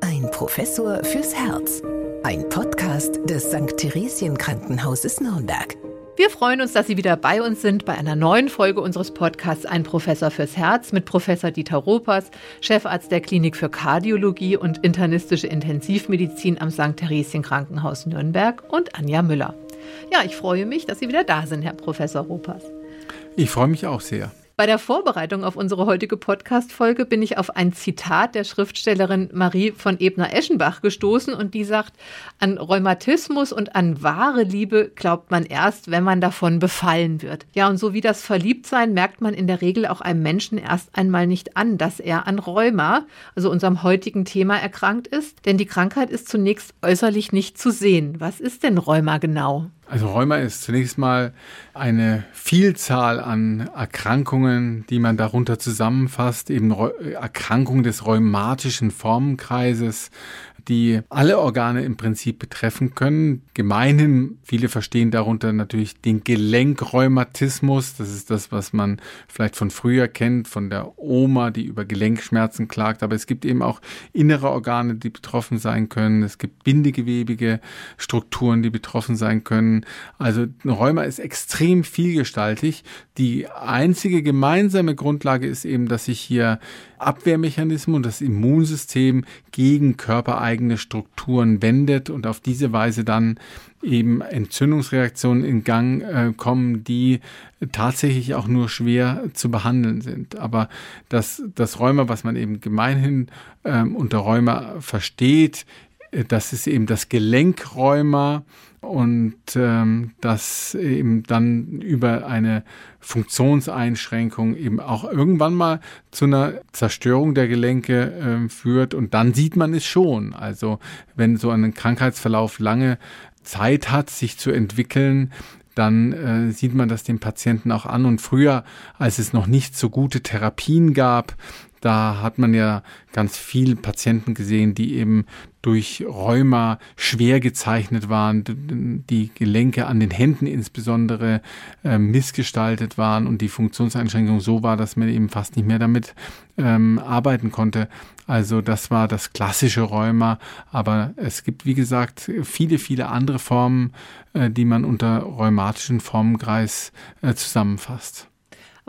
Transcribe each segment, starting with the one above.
Ein Professor fürs Herz. Ein Podcast des St. Theresien Krankenhauses Nürnberg. Wir freuen uns, dass Sie wieder bei uns sind bei einer neuen Folge unseres Podcasts Ein Professor fürs Herz mit Professor Dieter Ropers, Chefarzt der Klinik für Kardiologie und internistische Intensivmedizin am St. Theresien Krankenhaus Nürnberg und Anja Müller. Ja, ich freue mich, dass Sie wieder da sind, Herr Professor Ropers. Ich freue mich auch sehr. Bei der Vorbereitung auf unsere heutige Podcast-Folge bin ich auf ein Zitat der Schriftstellerin Marie von Ebner-Eschenbach gestoßen und die sagt, an Rheumatismus und an wahre Liebe glaubt man erst, wenn man davon befallen wird. Ja, und so wie das Verliebtsein merkt man in der Regel auch einem Menschen erst einmal nicht an, dass er an Rheuma, also unserem heutigen Thema, erkrankt ist, denn die Krankheit ist zunächst äußerlich nicht zu sehen. Was ist denn Rheuma genau? Also Rheuma ist zunächst mal eine Vielzahl an Erkrankungen, die man darunter zusammenfasst, eben Erkrankungen des rheumatischen Formenkreises, die alle Organe im Prinzip betreffen können. Gemeinhin, viele verstehen darunter natürlich den Gelenkrheumatismus. Das ist das, was man vielleicht von früher kennt, von der Oma, die über Gelenkschmerzen klagt. Aber es gibt eben auch innere Organe, die betroffen sein können. Es gibt bindegewebige Strukturen, die betroffen sein können. Also Rheuma ist extrem vielgestaltig. Die einzige gemeinsame Grundlage ist eben, dass sich hier Abwehrmechanismen und das Immunsystem gegen körpereigene Strukturen wendet und auf diese Weise dann eben Entzündungsreaktionen in Gang äh, kommen, die tatsächlich auch nur schwer zu behandeln sind. Aber das, das Rheuma, was man eben gemeinhin ähm, unter Rheuma versteht, das ist eben das Gelenkrheuma und ähm, das eben dann über eine Funktionseinschränkung eben auch irgendwann mal zu einer Zerstörung der Gelenke äh, führt und dann sieht man es schon. Also wenn so ein Krankheitsverlauf lange Zeit hat, sich zu entwickeln, dann äh, sieht man das dem Patienten auch an. Und früher, als es noch nicht so gute Therapien gab, da hat man ja ganz viele Patienten gesehen, die eben durch Rheuma schwer gezeichnet waren, die Gelenke an den Händen insbesondere äh, missgestaltet waren und die Funktionseinschränkung so war, dass man eben fast nicht mehr damit ähm, arbeiten konnte. Also das war das klassische Rheuma, aber es gibt, wie gesagt, viele, viele andere Formen, äh, die man unter rheumatischen Formenkreis äh, zusammenfasst.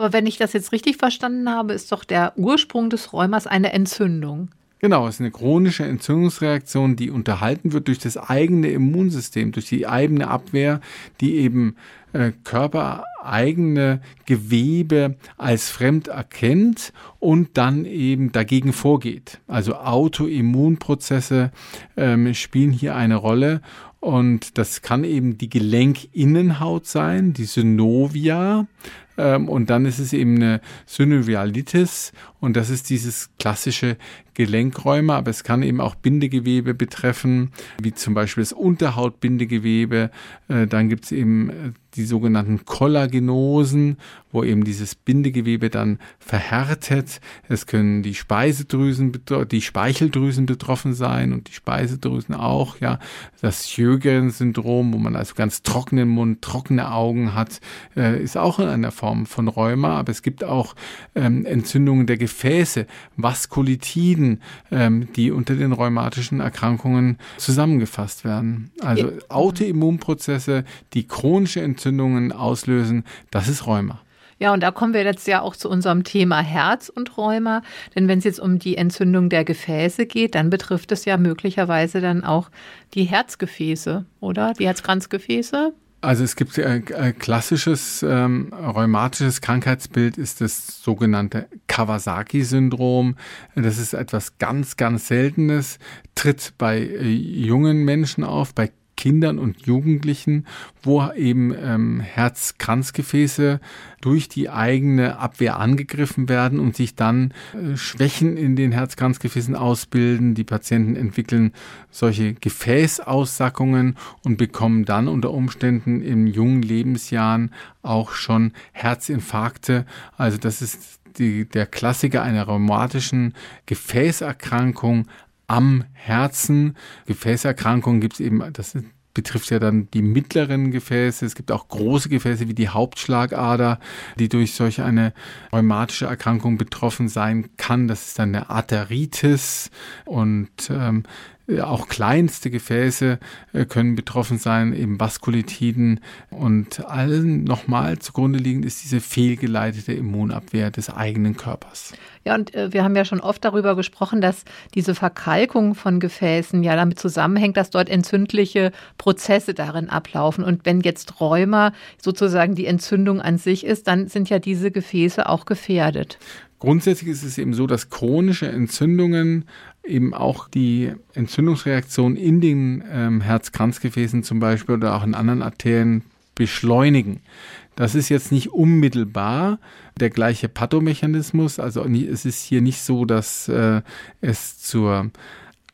Aber wenn ich das jetzt richtig verstanden habe, ist doch der Ursprung des Rheumas eine Entzündung. Genau, es ist eine chronische Entzündungsreaktion, die unterhalten wird durch das eigene Immunsystem, durch die eigene Abwehr, die eben äh, körpereigene Gewebe als fremd erkennt und dann eben dagegen vorgeht. Also Autoimmunprozesse ähm, spielen hier eine Rolle und das kann eben die Gelenkinnenhaut sein, die Synovia. Ähm, und dann ist es eben eine Synovialitis und das ist dieses klassische Gelenkräume, aber es kann eben auch Bindegewebe betreffen, wie zum Beispiel das Unterhautbindegewebe. Äh, dann gibt es eben äh, die sogenannten Kollagenosen, wo eben dieses Bindegewebe dann verhärtet. Es können die Speisedrüsen, die Speicheldrüsen betroffen sein und die Speisedrüsen auch, ja. Das Sjögren-Syndrom, wo man also ganz trockenen Mund, trockene Augen hat, äh, ist auch in einer Form von Rheuma, aber es gibt auch ähm, Entzündungen der Gefäße, Vaskulitiden, ähm, die unter den rheumatischen Erkrankungen zusammengefasst werden. Also Autoimmunprozesse, die chronische Entzündungen auslösen, das ist Rheuma. Ja, und da kommen wir jetzt ja auch zu unserem Thema Herz und Rheuma. Denn wenn es jetzt um die Entzündung der Gefäße geht, dann betrifft es ja möglicherweise dann auch die Herzgefäße, oder? Die Herzkranzgefäße? Also es gibt ein äh, klassisches ähm, rheumatisches Krankheitsbild ist das sogenannte Kawasaki-Syndrom. Das ist etwas ganz, ganz Seltenes, tritt bei äh, jungen Menschen auf, bei Kindern und Jugendlichen, wo eben ähm, Herzkranzgefäße durch die eigene Abwehr angegriffen werden und sich dann äh, Schwächen in den Herzkranzgefäßen ausbilden. Die Patienten entwickeln solche Gefäßaussackungen und bekommen dann unter Umständen in jungen Lebensjahren auch schon Herzinfarkte. Also das ist die, der Klassiker einer rheumatischen Gefäßerkrankung am Herzen. Gefäßerkrankungen gibt es eben, das sind betrifft ja dann die mittleren Gefäße. Es gibt auch große Gefäße wie die Hauptschlagader, die durch solch eine rheumatische Erkrankung betroffen sein kann. Das ist dann eine Arteritis und ähm, auch kleinste Gefäße äh, können betroffen sein, eben Vaskulitiden. Und allen nochmal zugrunde liegend ist diese fehlgeleitete Immunabwehr des eigenen Körpers. Ja, und äh, wir haben ja schon oft darüber gesprochen, dass diese Verkalkung von Gefäßen ja damit zusammenhängt, dass dort entzündliche Prozesse darin ablaufen. Und wenn jetzt Rheuma sozusagen die Entzündung an sich ist, dann sind ja diese Gefäße auch gefährdet. Grundsätzlich ist es eben so, dass chronische Entzündungen eben auch die Entzündungsreaktion in den ähm, Herzkranzgefäßen zum Beispiel oder auch in anderen Arterien beschleunigen. Das ist jetzt nicht unmittelbar der gleiche Pathomechanismus. Also es ist hier nicht so, dass äh, es zur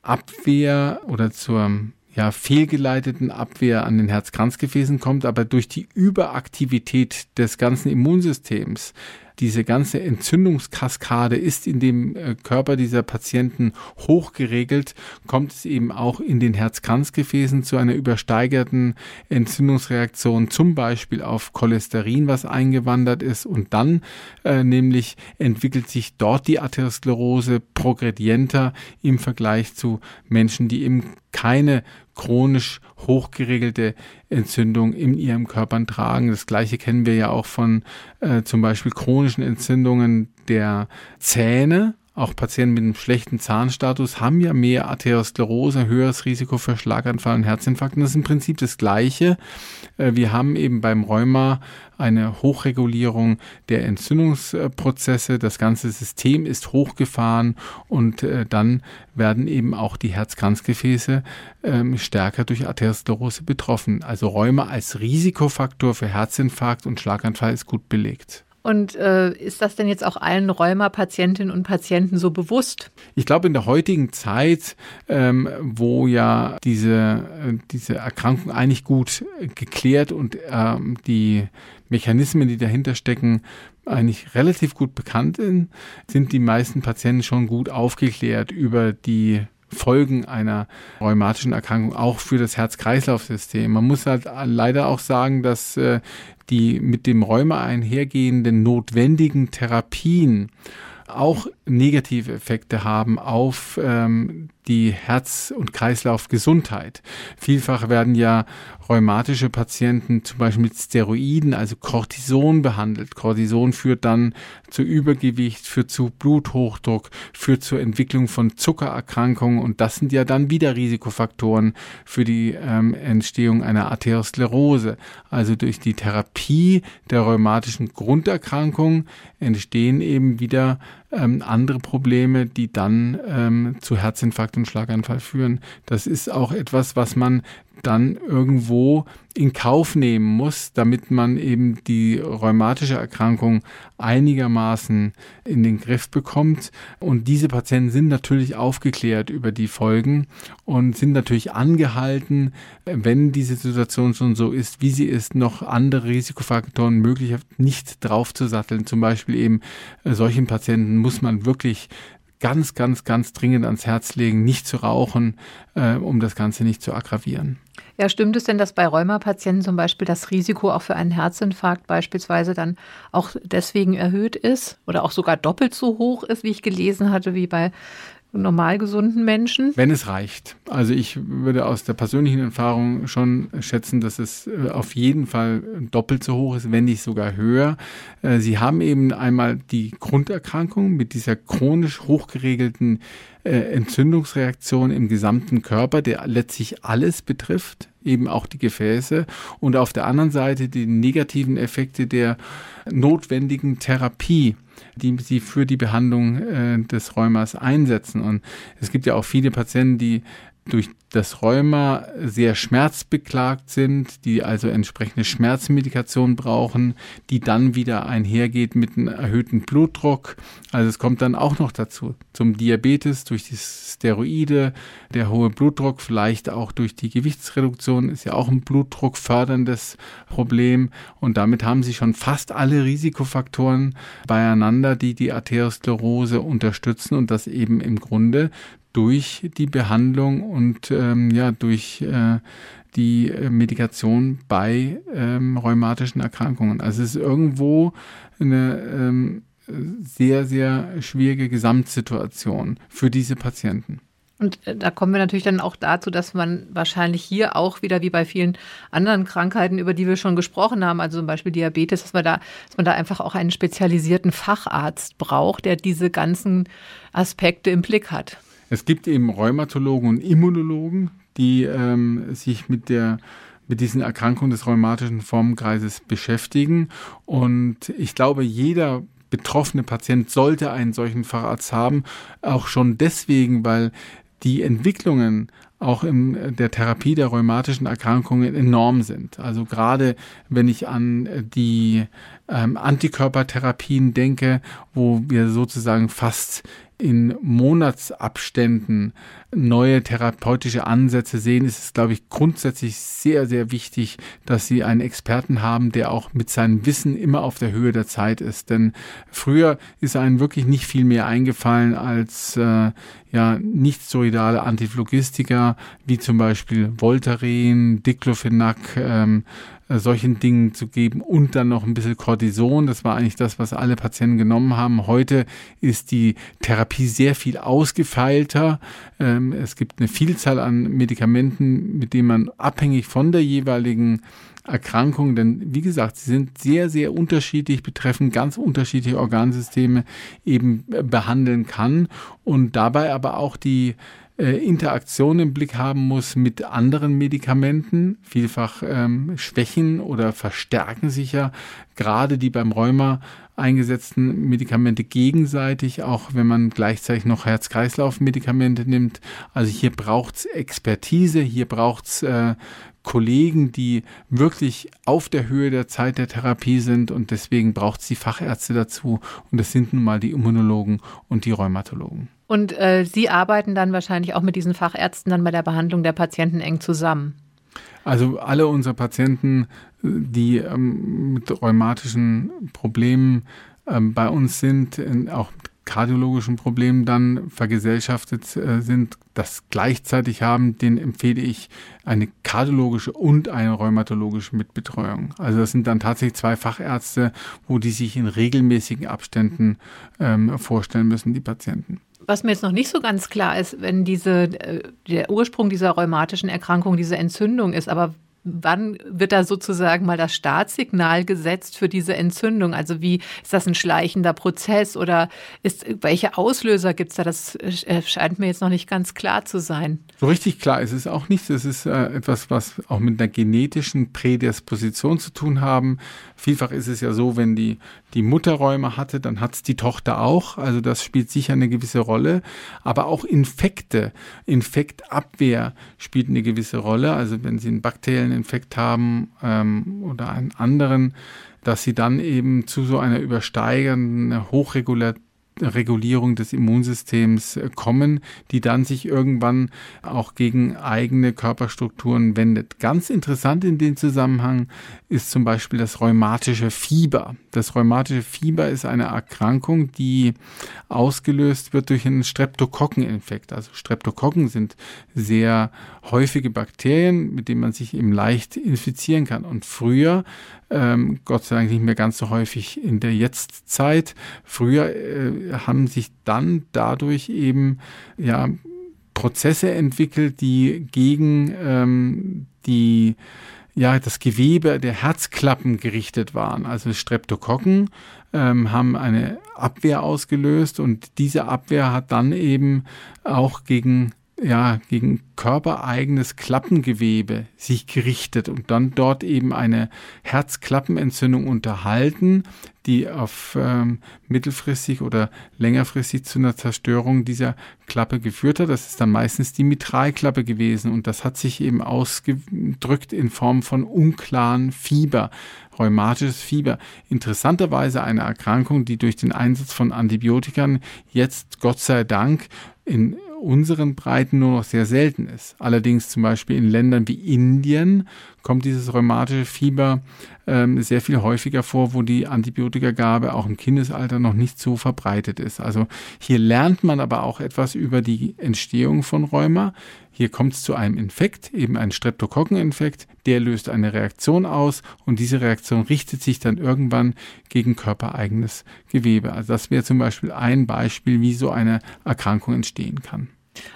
Abwehr oder zur ja, fehlgeleiteten Abwehr an den Herzkranzgefäßen kommt, aber durch die Überaktivität des ganzen Immunsystems diese ganze Entzündungskaskade ist in dem äh, Körper dieser Patienten hochgeregelt, kommt es eben auch in den Herzkranzgefäßen zu einer übersteigerten Entzündungsreaktion, zum Beispiel auf Cholesterin, was eingewandert ist. Und dann äh, nämlich entwickelt sich dort die Atherosklerose progredienter im Vergleich zu Menschen, die eben keine chronisch hochgeregelte Entzündung in ihrem Körper tragen. Das gleiche kennen wir ja auch von äh, zum Beispiel chronischen Entzündungen der Zähne. Auch Patienten mit einem schlechten Zahnstatus haben ja mehr Arteriosklerose, höheres Risiko für Schlaganfall und Herzinfarkt. Und das ist im Prinzip das Gleiche. Äh, wir haben eben beim Rheuma eine Hochregulierung der Entzündungsprozesse. Das ganze System ist hochgefahren und äh, dann werden eben auch die Herzkranzgefäße ähm, stärker durch Arteriosklerose betroffen. Also Rheuma als Risikofaktor für Herzinfarkt und Schlaganfall ist gut belegt. Und äh, ist das denn jetzt auch allen Rheuma-Patientinnen und Patienten so bewusst? Ich glaube, in der heutigen Zeit, ähm, wo ja diese, äh, diese Erkrankung eigentlich gut geklärt und ähm, die Mechanismen, die dahinter stecken, eigentlich relativ gut bekannt sind, sind die meisten Patienten schon gut aufgeklärt über die Folgen einer rheumatischen Erkrankung auch für das Herz-Kreislauf-System. Man muss halt leider auch sagen, dass äh, die mit dem Rheuma einhergehenden notwendigen Therapien auch negative Effekte haben auf ähm, die Herz- und Kreislaufgesundheit. Vielfach werden ja rheumatische Patienten zum Beispiel mit Steroiden, also Cortison behandelt. Cortison führt dann zu Übergewicht, führt zu Bluthochdruck, führt zur Entwicklung von Zuckererkrankungen und das sind ja dann wieder Risikofaktoren für die ähm, Entstehung einer Arteriosklerose. Also durch die Therapie der rheumatischen Grunderkrankung entstehen eben wieder ähm, andere Probleme, die dann ähm, zu Herzinfarkt und Schlaganfall führen. Das ist auch etwas, was man dann irgendwo in Kauf nehmen muss, damit man eben die rheumatische Erkrankung einigermaßen in den Griff bekommt. Und diese Patienten sind natürlich aufgeklärt über die Folgen und sind natürlich angehalten, wenn diese Situation schon so ist, wie sie ist, noch andere Risikofaktoren möglicherweise nicht draufzusatteln. Zum Beispiel eben äh, solchen Patienten muss man wirklich ganz, ganz, ganz dringend ans Herz legen, nicht zu rauchen, äh, um das Ganze nicht zu aggravieren. Ja, stimmt es denn, dass bei Rheumapatienten zum Beispiel das Risiko auch für einen Herzinfarkt beispielsweise dann auch deswegen erhöht ist oder auch sogar doppelt so hoch ist, wie ich gelesen hatte, wie bei normal gesunden Menschen? Wenn es reicht. Also ich würde aus der persönlichen Erfahrung schon schätzen, dass es äh, auf jeden Fall doppelt so hoch ist, wenn nicht sogar höher. Äh, Sie haben eben einmal die Grunderkrankung mit dieser chronisch hochgeregelten äh, Entzündungsreaktion im gesamten Körper, der letztlich alles betrifft, eben auch die Gefäße. Und auf der anderen Seite die negativen Effekte der notwendigen Therapie die sie für die Behandlung äh, des Rheumas einsetzen. Und es gibt ja auch viele Patienten, die durch das Rheuma sehr schmerzbeklagt sind, die also entsprechende Schmerzmedikation brauchen, die dann wieder einhergeht mit einem erhöhten Blutdruck. Also es kommt dann auch noch dazu zum Diabetes durch die Steroide, der hohe Blutdruck, vielleicht auch durch die Gewichtsreduktion ist ja auch ein Blutdruck förderndes Problem und damit haben sie schon fast alle Risikofaktoren beieinander, die die Arteriosklerose unterstützen und das eben im Grunde durch die Behandlung und ähm, ja durch äh, die äh, Medikation bei ähm, rheumatischen Erkrankungen. Also es ist irgendwo eine ähm, sehr, sehr schwierige Gesamtsituation für diese Patienten. Und äh, da kommen wir natürlich dann auch dazu, dass man wahrscheinlich hier auch wieder wie bei vielen anderen Krankheiten, über die wir schon gesprochen haben, also zum Beispiel Diabetes, dass man da, dass man da einfach auch einen spezialisierten Facharzt braucht, der diese ganzen Aspekte im Blick hat. Es gibt eben Rheumatologen und Immunologen, die ähm, sich mit der mit diesen Erkrankungen des rheumatischen Formenkreises beschäftigen. Und ich glaube, jeder betroffene Patient sollte einen solchen Facharzt haben, auch schon deswegen, weil die Entwicklungen auch in der Therapie der rheumatischen Erkrankungen enorm sind. Also gerade wenn ich an die ähm, Antikörpertherapien denke, wo wir sozusagen fast in Monatsabständen neue therapeutische Ansätze sehen, ist es, glaube ich, grundsätzlich sehr, sehr wichtig, dass Sie einen Experten haben, der auch mit seinem Wissen immer auf der Höhe der Zeit ist. Denn früher ist einem wirklich nicht viel mehr eingefallen als äh, ja nicht solidale Antiphlogistika, wie zum Beispiel Voltaren, Diclofenac, ähm, äh, solchen Dingen zu geben und dann noch ein bisschen Cortison. Das war eigentlich das, was alle Patienten genommen haben. Heute ist die Therapie sehr viel ausgefeilter. Ähm, es gibt eine Vielzahl an Medikamenten, mit denen man abhängig von der jeweiligen Erkrankung, denn wie gesagt, sie sind sehr, sehr unterschiedlich, betreffen ganz unterschiedliche Organsysteme, eben äh, behandeln kann und dabei aber auch die äh, Interaktion im Blick haben muss mit anderen Medikamenten. Vielfach ähm, schwächen oder verstärken sich ja gerade die beim Rheuma eingesetzten Medikamente gegenseitig, auch wenn man gleichzeitig noch Herz-Kreislauf-Medikamente nimmt. Also hier braucht's Expertise, hier braucht's äh, Kollegen, die wirklich auf der Höhe der Zeit der Therapie sind und deswegen braucht es die Fachärzte dazu und das sind nun mal die Immunologen und die Rheumatologen. Und äh, Sie arbeiten dann wahrscheinlich auch mit diesen Fachärzten dann bei der Behandlung der Patienten eng zusammen. Also alle unsere Patienten, die ähm, mit rheumatischen Problemen ähm, bei uns sind, auch mit kardiologischen Problemen dann vergesellschaftet äh, sind, das gleichzeitig haben, den empfehle ich eine kardiologische und eine rheumatologische Mitbetreuung. Also das sind dann tatsächlich zwei Fachärzte, wo die sich in regelmäßigen Abständen ähm, vorstellen müssen, die Patienten. Was mir jetzt noch nicht so ganz klar ist, wenn diese, äh, der Ursprung dieser rheumatischen Erkrankung diese Entzündung ist, aber wann wird da sozusagen mal das Startsignal gesetzt für diese Entzündung? Also wie ist das ein schleichender Prozess oder ist, welche Auslöser gibt es da? Das äh, scheint mir jetzt noch nicht ganz klar zu sein. So richtig klar ist es auch nicht. Es ist äh, etwas, was auch mit einer genetischen Prädisposition zu tun haben. Vielfach ist es ja so, wenn die, die Mutter Räume hatte, dann hat es die Tochter auch. Also das spielt sicher eine gewisse Rolle. Aber auch Infekte, Infektabwehr spielt eine gewisse Rolle. Also wenn Sie einen bakteriellen Infekt haben ähm, oder einen anderen, dass Sie dann eben zu so einer übersteigenden Hochregulation Regulierung des Immunsystems äh, kommen, die dann sich irgendwann auch gegen eigene Körperstrukturen wendet. Ganz interessant in dem Zusammenhang ist zum Beispiel das rheumatische Fieber. Das rheumatische Fieber ist eine Erkrankung, die ausgelöst wird durch einen Streptokokkeninfekt. Also Streptokokken sind sehr häufige Bakterien, mit denen man sich eben leicht infizieren kann. Und früher ähm, Gott sei Dank nicht mehr ganz so häufig in der Jetztzeit. Früher äh, haben sich dann dadurch eben ja Prozesse entwickelt, die gegen ähm, die ja, das Gewebe der Herzklappen gerichtet waren. Also Streptokokken ähm, haben eine Abwehr ausgelöst und diese Abwehr hat dann eben auch gegen ja, gegen körpereigenes Klappengewebe sich gerichtet und dann dort eben eine Herzklappenentzündung unterhalten, die auf ähm, mittelfristig oder längerfristig zu einer Zerstörung dieser Klappe geführt hat. Das ist dann meistens die Mitralklappe gewesen und das hat sich eben ausgedrückt in Form von unklaren Fieber, rheumatisches Fieber. Interessanterweise eine Erkrankung, die durch den Einsatz von Antibiotikern jetzt Gott sei Dank in unseren Breiten nur noch sehr selten ist. Allerdings zum Beispiel in Ländern wie Indien kommt dieses rheumatische Fieber ähm, sehr viel häufiger vor, wo die Antibiotikagabe auch im Kindesalter noch nicht so verbreitet ist. Also hier lernt man aber auch etwas über die Entstehung von Rheuma. hier kommt es zu einem Infekt, eben ein Streptokokkeninfekt, der löst eine Reaktion aus und diese Reaktion richtet sich dann irgendwann gegen körpereigenes Gewebe. Also das wäre zum Beispiel ein Beispiel, wie so eine Erkrankung entstehen kann.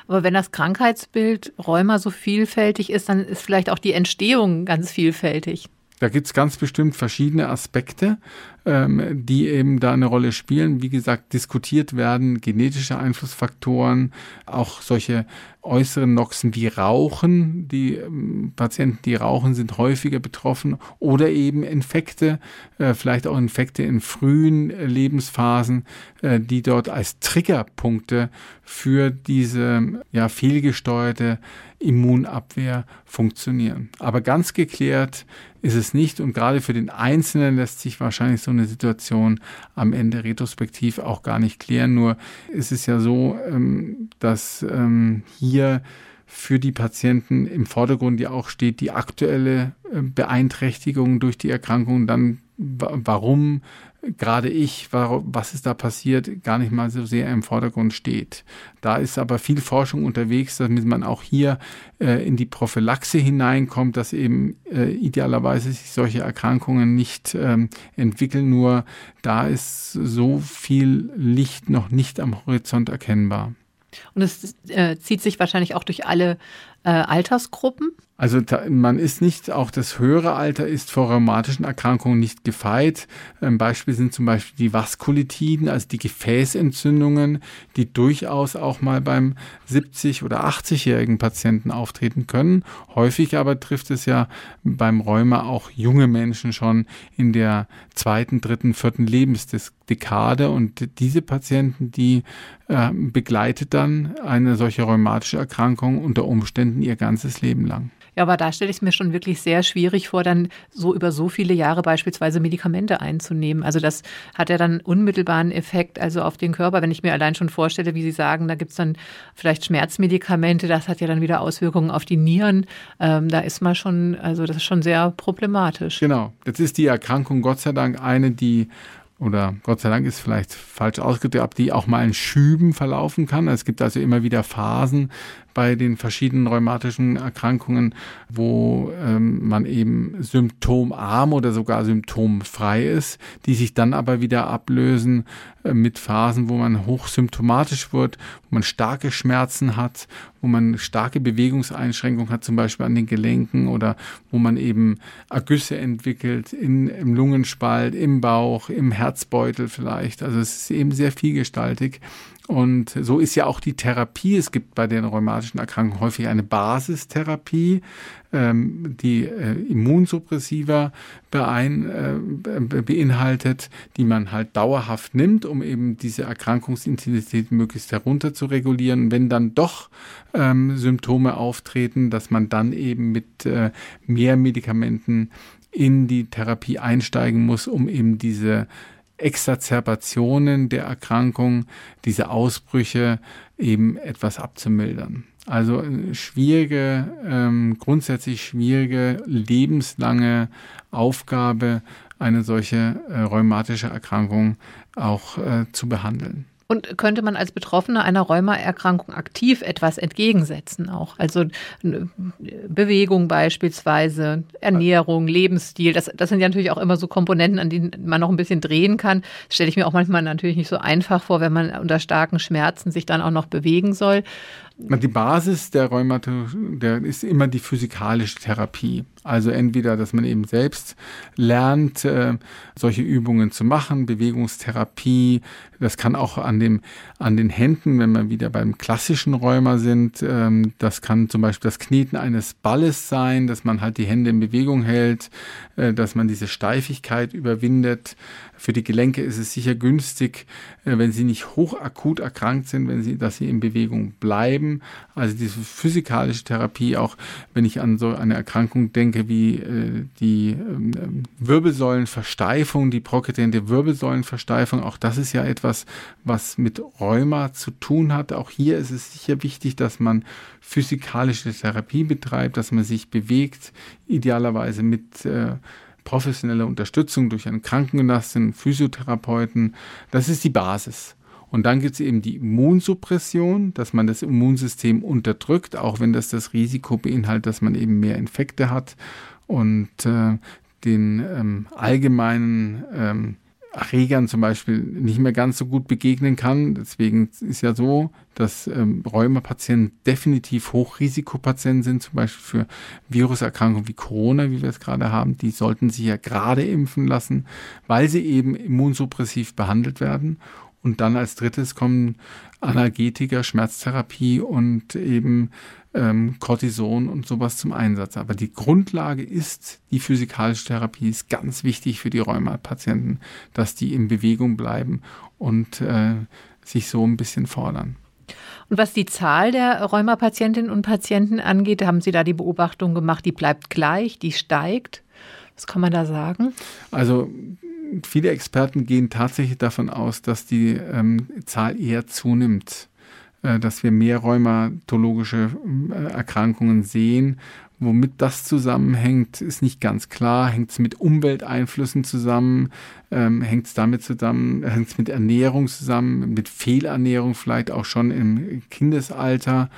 Aber wenn das Krankheitsbild Rheuma so vielfältig ist, dann ist vielleicht auch die Entstehung ganz vielfältig. Da gibt es ganz bestimmt verschiedene Aspekte, ähm, die eben da eine Rolle spielen. Wie gesagt, diskutiert werden genetische Einflussfaktoren, auch solche äußeren Noxen wie Rauchen. Die ähm, Patienten, die rauchen, sind häufiger betroffen oder eben Infekte, äh, vielleicht auch Infekte in frühen äh, Lebensphasen, äh, die dort als Triggerpunkte für diese ja, fehlgesteuerte Immunabwehr funktionieren. Aber ganz geklärt ist es nicht und gerade für den Einzelnen lässt sich wahrscheinlich so eine Situation am Ende retrospektiv auch gar nicht klären. Nur ist es ja so, ähm, dass ähm, hier für die Patienten im Vordergrund ja auch steht die aktuelle äh, Beeinträchtigung durch die Erkrankung, dann warum gerade ich, was ist da passiert, gar nicht mal so sehr im Vordergrund steht. Da ist aber viel Forschung unterwegs, damit man auch hier äh, in die Prophylaxe hineinkommt, dass eben äh, idealerweise sich solche Erkrankungen nicht ähm, entwickeln. Nur da ist so viel Licht noch nicht am Horizont erkennbar. Und es äh, zieht sich wahrscheinlich auch durch alle äh, Altersgruppen. Also da, man ist nicht, auch das höhere Alter ist vor rheumatischen Erkrankungen nicht gefeit. Ein Beispiel sind zum Beispiel die Vaskulitiden, also die Gefäßentzündungen, die durchaus auch mal beim 70- oder 80-jährigen Patienten auftreten können. Häufig aber trifft es ja beim Rheuma auch junge Menschen schon in der zweiten, dritten, vierten Lebensdekade. Und diese Patienten, die äh, begleitet dann eine solche rheumatische Erkrankung unter Umständen ihr ganzes Leben lang. Ja, aber da stelle ich es mir schon wirklich sehr schwierig vor, dann so über so viele Jahre beispielsweise Medikamente einzunehmen. Also das hat ja dann unmittelbaren Effekt also auf den Körper. Wenn ich mir allein schon vorstelle, wie Sie sagen, da gibt es dann vielleicht Schmerzmedikamente, das hat ja dann wieder Auswirkungen auf die Nieren. Ähm, da ist man schon, also das ist schon sehr problematisch. Genau. Jetzt ist die Erkrankung Gott sei Dank eine, die oder Gott sei Dank ist vielleicht falsch ausgedrückt, die auch mal in Schüben verlaufen kann. Es gibt also immer wieder Phasen, bei den verschiedenen rheumatischen Erkrankungen, wo ähm, man eben symptomarm oder sogar symptomfrei ist, die sich dann aber wieder ablösen äh, mit Phasen, wo man hochsymptomatisch wird, wo man starke Schmerzen hat, wo man starke Bewegungseinschränkungen hat, zum Beispiel an den Gelenken oder wo man eben Ergüsse entwickelt in, im Lungenspalt, im Bauch, im Herzbeutel vielleicht. Also es ist eben sehr vielgestaltig. Und so ist ja auch die Therapie. Es gibt bei den rheumatischen Erkrankungen häufig eine Basistherapie, ähm, die äh, Immunsuppressiva beein, äh, beinhaltet, die man halt dauerhaft nimmt, um eben diese Erkrankungsintensität möglichst herunter zu regulieren. Wenn dann doch ähm, Symptome auftreten, dass man dann eben mit äh, mehr Medikamenten in die Therapie einsteigen muss, um eben diese Exazerbationen der Erkrankung, diese Ausbrüche eben etwas abzumildern. Also schwierige, ähm, grundsätzlich schwierige, lebenslange Aufgabe, eine solche äh, rheumatische Erkrankung auch äh, zu behandeln. Und könnte man als Betroffener einer Rheumaerkrankung aktiv etwas entgegensetzen auch? Also Bewegung beispielsweise, Ernährung, Lebensstil. Das, das sind ja natürlich auch immer so Komponenten, an denen man noch ein bisschen drehen kann. Das stelle ich mir auch manchmal natürlich nicht so einfach vor, wenn man unter starken Schmerzen sich dann auch noch bewegen soll. Die Basis der Rheumatologie ist immer die physikalische Therapie. Also entweder, dass man eben selbst lernt, äh, solche Übungen zu machen, Bewegungstherapie. Das kann auch an dem an den Händen, wenn wir wieder beim klassischen Rheuma sind. Ähm, das kann zum Beispiel das Kneten eines Balles sein, dass man halt die Hände in Bewegung hält, äh, dass man diese Steifigkeit überwindet. Für die Gelenke ist es sicher günstig, äh, wenn sie nicht hochakut erkrankt sind, wenn sie, dass sie in Bewegung bleiben. Also diese physikalische Therapie, auch wenn ich an so eine Erkrankung denke wie äh, die ähm, Wirbelsäulenversteifung, die prokretente Wirbelsäulenversteifung, auch das ist ja etwas, was mit Rheuma zu tun hat. Auch hier ist es sicher wichtig, dass man physikalische Therapie betreibt, dass man sich bewegt, idealerweise mit äh, professionelle Unterstützung durch einen Krankengymnasten, Physiotherapeuten. Das ist die Basis. Und dann gibt es eben die Immunsuppression, dass man das Immunsystem unterdrückt, auch wenn das das Risiko beinhaltet, dass man eben mehr Infekte hat und äh, den ähm, allgemeinen ähm, Erregern zum Beispiel nicht mehr ganz so gut begegnen kann. Deswegen ist ja so, dass ähm, Rheumapatienten definitiv Hochrisikopatienten sind, zum Beispiel für Viruserkrankungen wie Corona, wie wir es gerade haben. Die sollten sich ja gerade impfen lassen, weil sie eben immunsuppressiv behandelt werden. Und dann als drittes kommen Analgetika, Schmerztherapie und eben ähm, Cortison und sowas zum Einsatz. Aber die Grundlage ist, die physikalische Therapie ist ganz wichtig für die Rheumapatienten, dass die in Bewegung bleiben und äh, sich so ein bisschen fordern. Und was die Zahl der Rheumapatientinnen und Patienten angeht, haben Sie da die Beobachtung gemacht, die bleibt gleich, die steigt? Was kann man da sagen? Also viele Experten gehen tatsächlich davon aus, dass die ähm, Zahl eher zunimmt, dass wir mehr rheumatologische äh, Erkrankungen sehen. Womit das zusammenhängt, ist nicht ganz klar. Hängt es mit Umwelteinflüssen zusammen? Ähm, hängt es damit zusammen? Hängt es mit Ernährung zusammen? Mit Fehlernährung vielleicht auch schon im Kindesalter,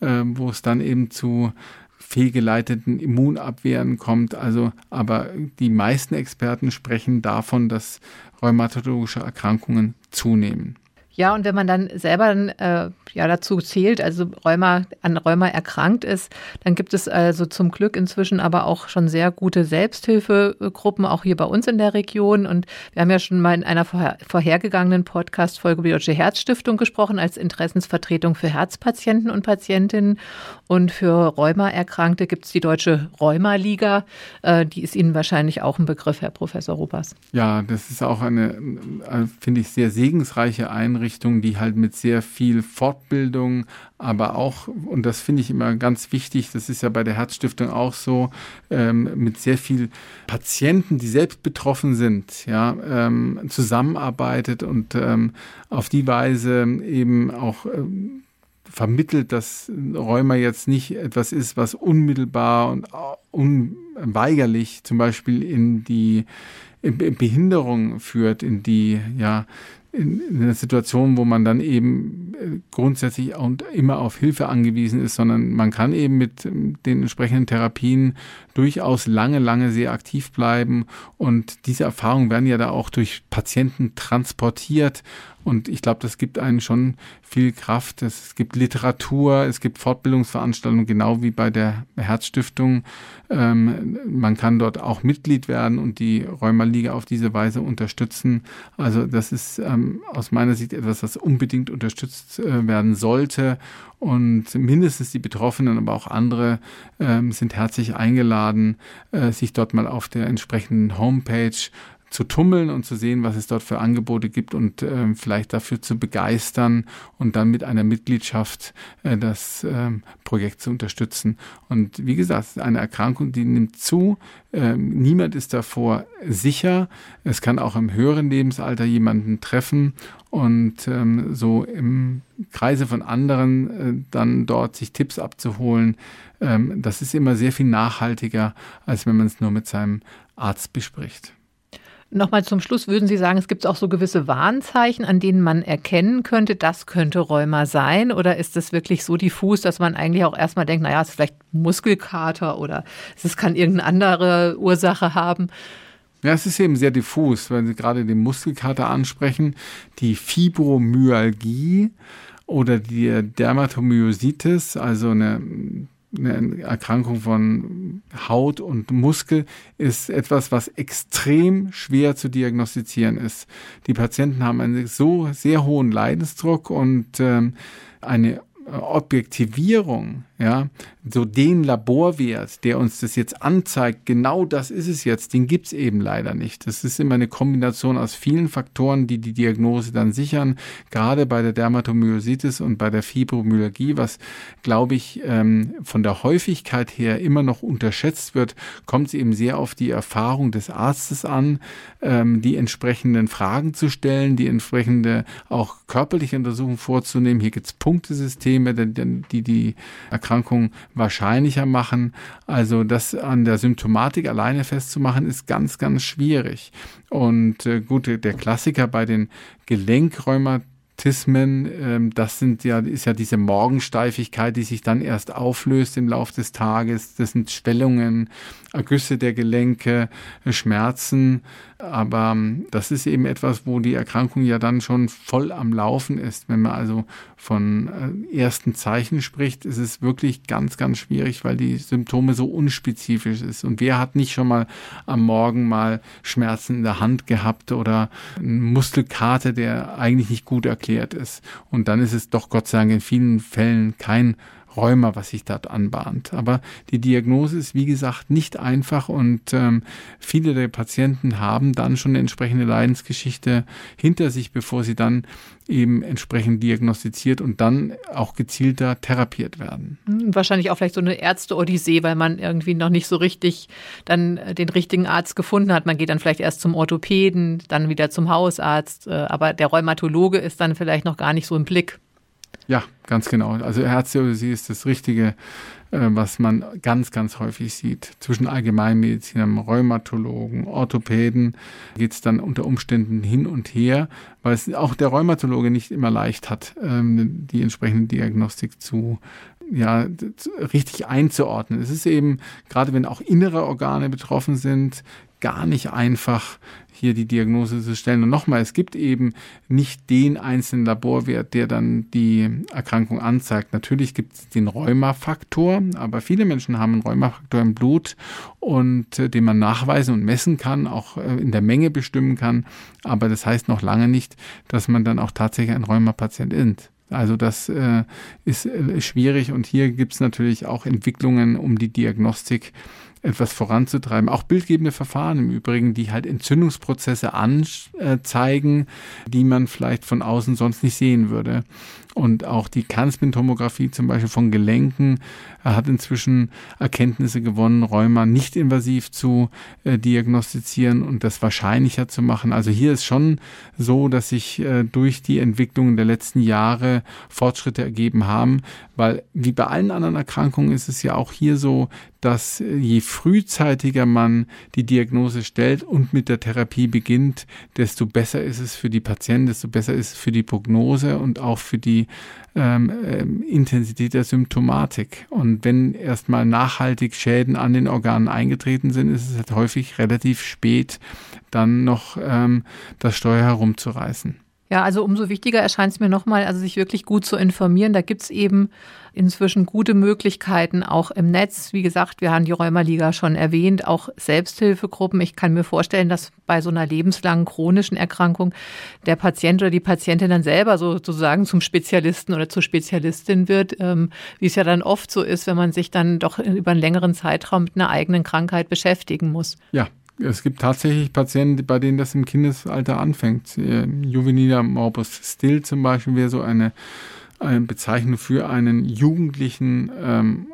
äh, wo es dann eben zu fehlgeleiteten Immunabwehren kommt. Also, aber die meisten Experten sprechen davon, dass rheumatologische Erkrankungen zunehmen. Ja, und wenn man dann selber äh, ja dazu zählt, also Rheuma, an Rheuma erkrankt ist, dann gibt es also zum Glück inzwischen aber auch schon sehr gute Selbsthilfegruppen, auch hier bei uns in der Region. Und wir haben ja schon mal in einer vorher, vorhergegangenen Podcast-Folge über die Deutsche Herzstiftung gesprochen als Interessensvertretung für Herzpatienten und Patientinnen. Und für Rheuma-Erkrankte gibt es die Deutsche Rheuma-Liga. Äh, die ist Ihnen wahrscheinlich auch ein Begriff, Herr Professor Ruppers. Ja, das ist auch eine, äh, finde ich, sehr segensreiche Einrichtung Einrichtung, die halt mit sehr viel Fortbildung, aber auch, und das finde ich immer ganz wichtig, das ist ja bei der Herzstiftung auch so, ähm, mit sehr viel Patienten, die selbst betroffen sind, ja, ähm, zusammenarbeitet und ähm, auf die Weise eben auch ähm, vermittelt, dass Rheuma jetzt nicht etwas ist, was unmittelbar und unweigerlich zum Beispiel in die Behinderung führt, in die ja in, in einer Situation, wo man dann eben äh, grundsätzlich und immer auf Hilfe angewiesen ist, sondern man kann eben mit ähm, den entsprechenden Therapien durchaus lange, lange sehr aktiv bleiben. Und diese Erfahrungen werden ja da auch durch Patienten transportiert und ich glaube, das gibt einen schon viel Kraft. Es gibt Literatur, es gibt Fortbildungsveranstaltungen, genau wie bei der Herzstiftung. Ähm, man kann dort auch Mitglied werden und die Rheumaliga auf diese Weise unterstützen. Also das ist ähm, aus meiner Sicht etwas, was unbedingt unterstützt äh, werden sollte. Und mindestens die Betroffenen, aber auch andere ähm, sind herzlich eingeladen, äh, sich dort mal auf der entsprechenden Homepage zu tummeln und zu sehen, was es dort für Angebote gibt und äh, vielleicht dafür zu begeistern und dann mit einer Mitgliedschaft äh, das äh, Projekt zu unterstützen. Und wie gesagt, eine Erkrankung, die nimmt zu. Ähm, niemand ist davor sicher. Es kann auch im höheren Lebensalter jemanden treffen und ähm, so im Kreise von anderen äh, dann dort sich Tipps abzuholen. Ähm, das ist immer sehr viel nachhaltiger, als wenn man es nur mit seinem Arzt bespricht. Nochmal zum Schluss, würden Sie sagen, es gibt auch so gewisse Warnzeichen, an denen man erkennen könnte, das könnte Rheuma sein? Oder ist es wirklich so diffus, dass man eigentlich auch erstmal denkt, naja, es ist vielleicht Muskelkater oder es kann irgendeine andere Ursache haben? Ja, es ist eben sehr diffus, wenn Sie gerade den Muskelkater ansprechen. Die Fibromyalgie oder die Dermatomyositis, also eine eine Erkrankung von Haut und Muskel ist etwas, was extrem schwer zu diagnostizieren ist. Die Patienten haben einen so sehr hohen Leidensdruck und ähm, eine Objektivierung, ja, so den Laborwert, der uns das jetzt anzeigt, genau das ist es jetzt, den gibt's eben leider nicht. Das ist immer eine Kombination aus vielen Faktoren, die die Diagnose dann sichern, gerade bei der Dermatomyositis und bei der Fibromyalgie, was, glaube ich, ähm, von der Häufigkeit her immer noch unterschätzt wird, kommt es eben sehr auf die Erfahrung des Arztes an, ähm, die entsprechenden Fragen zu stellen, die entsprechende auch körperliche Untersuchung vorzunehmen. Hier gibt's Punktesysteme, die die, die Erkrankung wahrscheinlicher machen. Also das an der Symptomatik alleine festzumachen, ist ganz, ganz schwierig. Und äh, gut, der Klassiker bei den Gelenkräumatologen Rheumatismen. Ähm, das sind ja, ist ja diese Morgensteifigkeit, die sich dann erst auflöst im Laufe des Tages. Das sind Schwellungen, Ergüsse der Gelenke, Schmerzen. Aber ähm, das ist eben etwas, wo die Erkrankung ja dann schon voll am Laufen ist. Wenn man also von äh, ersten Zeichen spricht, ist es wirklich ganz, ganz schwierig, weil die Symptome so unspezifisch ist. Und wer hat nicht schon mal am Morgen mal Schmerzen in der Hand gehabt oder einen Muskelkater, der eigentlich nicht gut erklärt ist. Und dann ist es doch Gott sei Dank in vielen Fällen kein Rheuma, was sich dort anbahnt. Aber die Diagnose ist, wie gesagt, nicht einfach und ähm, viele der Patienten haben dann schon eine entsprechende Leidensgeschichte hinter sich, bevor sie dann eben entsprechend diagnostiziert und dann auch gezielter therapiert werden. Wahrscheinlich auch vielleicht so eine Ärzte-Odyssee, weil man irgendwie noch nicht so richtig dann äh, den richtigen Arzt gefunden hat. Man geht dann vielleicht erst zum Orthopäden, dann wieder zum Hausarzt, äh, aber der Rheumatologe ist dann vielleicht noch gar nicht so im Blick. Ja, ganz genau. Also Herziodysie ist das Richtige, äh, was man ganz, ganz häufig sieht. Zwischen Allgemeinmedizinern, Rheumatologen, Orthopäden geht es dann unter Umständen hin und her, weil es auch der Rheumatologe nicht immer leicht hat, ähm, die entsprechende Diagnostik zu ja, richtig einzuordnen. Es ist eben, gerade wenn auch innere Organe betroffen sind, gar nicht einfach, hier die Diagnose zu stellen. Und nochmal, es gibt eben nicht den einzelnen Laborwert, der dann die Erkrankung anzeigt. Natürlich gibt es den Rheumafaktor, aber viele Menschen haben einen Rheumafaktor im Blut und äh, den man nachweisen und messen kann, auch äh, in der Menge bestimmen kann. Aber das heißt noch lange nicht, dass man dann auch tatsächlich ein Rheumapatient ist. Also das äh, ist äh, schwierig und hier gibt es natürlich auch Entwicklungen um die Diagnostik etwas voranzutreiben. Auch bildgebende Verfahren im Übrigen, die halt Entzündungsprozesse anzeigen, die man vielleicht von außen sonst nicht sehen würde. Und auch die Kernspintomographie zum Beispiel von Gelenken äh, hat inzwischen Erkenntnisse gewonnen, Rheuma nicht invasiv zu äh, diagnostizieren und das wahrscheinlicher zu machen. Also hier ist schon so, dass sich äh, durch die Entwicklungen der letzten Jahre Fortschritte ergeben haben, weil wie bei allen anderen Erkrankungen ist es ja auch hier so, dass äh, je frühzeitiger man die Diagnose stellt und mit der Therapie beginnt, desto besser ist es für die Patienten, desto besser ist es für die Prognose und auch für die ähm, ähm, Intensität der Symptomatik. Und wenn erstmal nachhaltig Schäden an den Organen eingetreten sind, ist es halt häufig relativ spät, dann noch ähm, das Steuer herumzureißen. Ja, also umso wichtiger erscheint es mir nochmal, also sich wirklich gut zu informieren. Da gibt's eben inzwischen gute Möglichkeiten auch im Netz. Wie gesagt, wir haben die Rheumaliga schon erwähnt, auch Selbsthilfegruppen. Ich kann mir vorstellen, dass bei so einer lebenslangen chronischen Erkrankung der Patient oder die Patientin dann selber sozusagen zum Spezialisten oder zur Spezialistin wird, ähm, wie es ja dann oft so ist, wenn man sich dann doch über einen längeren Zeitraum mit einer eigenen Krankheit beschäftigen muss. Ja, es gibt tatsächlich Patienten, bei denen das im Kindesalter anfängt. Äh, Juveniler Morbus Still zum Beispiel wäre so eine, eine Bezeichnung für einen jugendlichen ähm,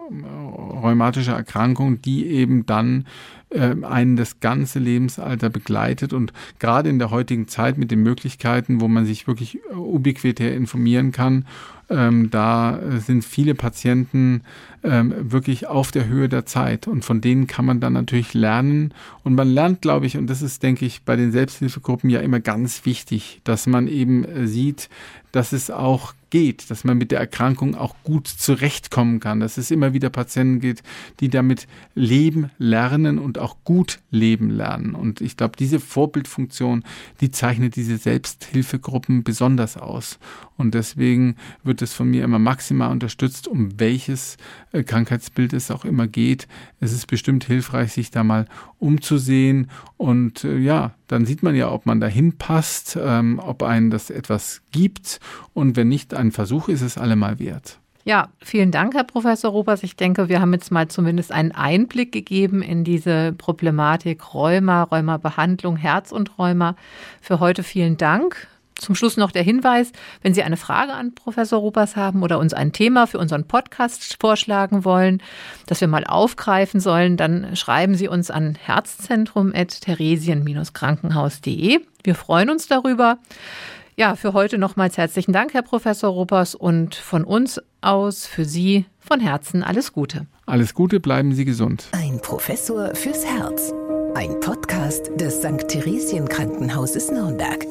rheumatische Erkrankung, die eben dann äh, einen das ganze Lebensalter begleitet und gerade in der heutigen Zeit mit den Möglichkeiten, wo man sich wirklich ubiquitär informieren kann ähm, da sind viele Patienten ähm, wirklich auf der Höhe der Zeit und von denen kann man dann natürlich lernen. Und man lernt, glaube ich, und das ist, denke ich, bei den Selbsthilfegruppen ja immer ganz wichtig, dass man eben äh, sieht, dass es auch geht, dass man mit der Erkrankung auch gut zurechtkommen kann, dass es immer wieder Patienten gibt, die damit leben, lernen und auch gut leben lernen. Und ich glaube, diese Vorbildfunktion, die zeichnet diese Selbsthilfegruppen besonders aus. Und deswegen wird es von mir immer maximal unterstützt, um welches äh, Krankheitsbild es auch immer geht. Es ist bestimmt hilfreich, sich da mal umzusehen. Und äh, ja, dann sieht man ja, ob man dahin passt, ähm, ob einen das etwas gibt. Und wenn nicht, ein Versuch ist es allemal wert. Ja, vielen Dank, Herr Professor Robers. Ich denke, wir haben jetzt mal zumindest einen Einblick gegeben in diese Problematik Rheuma, Rheumabehandlung, Herz und Rheuma. Für heute vielen Dank. Zum Schluss noch der Hinweis, wenn Sie eine Frage an Professor Rupers haben oder uns ein Thema für unseren Podcast vorschlagen wollen, das wir mal aufgreifen sollen, dann schreiben Sie uns an herzzentrum.theresien-krankenhaus.de. Wir freuen uns darüber. Ja, für heute nochmals herzlichen Dank, Herr Professor Ruppers, und von uns aus für Sie von Herzen alles Gute. Alles Gute, bleiben Sie gesund. Ein Professor fürs Herz. Ein Podcast des St. Theresien Krankenhauses Nürnberg.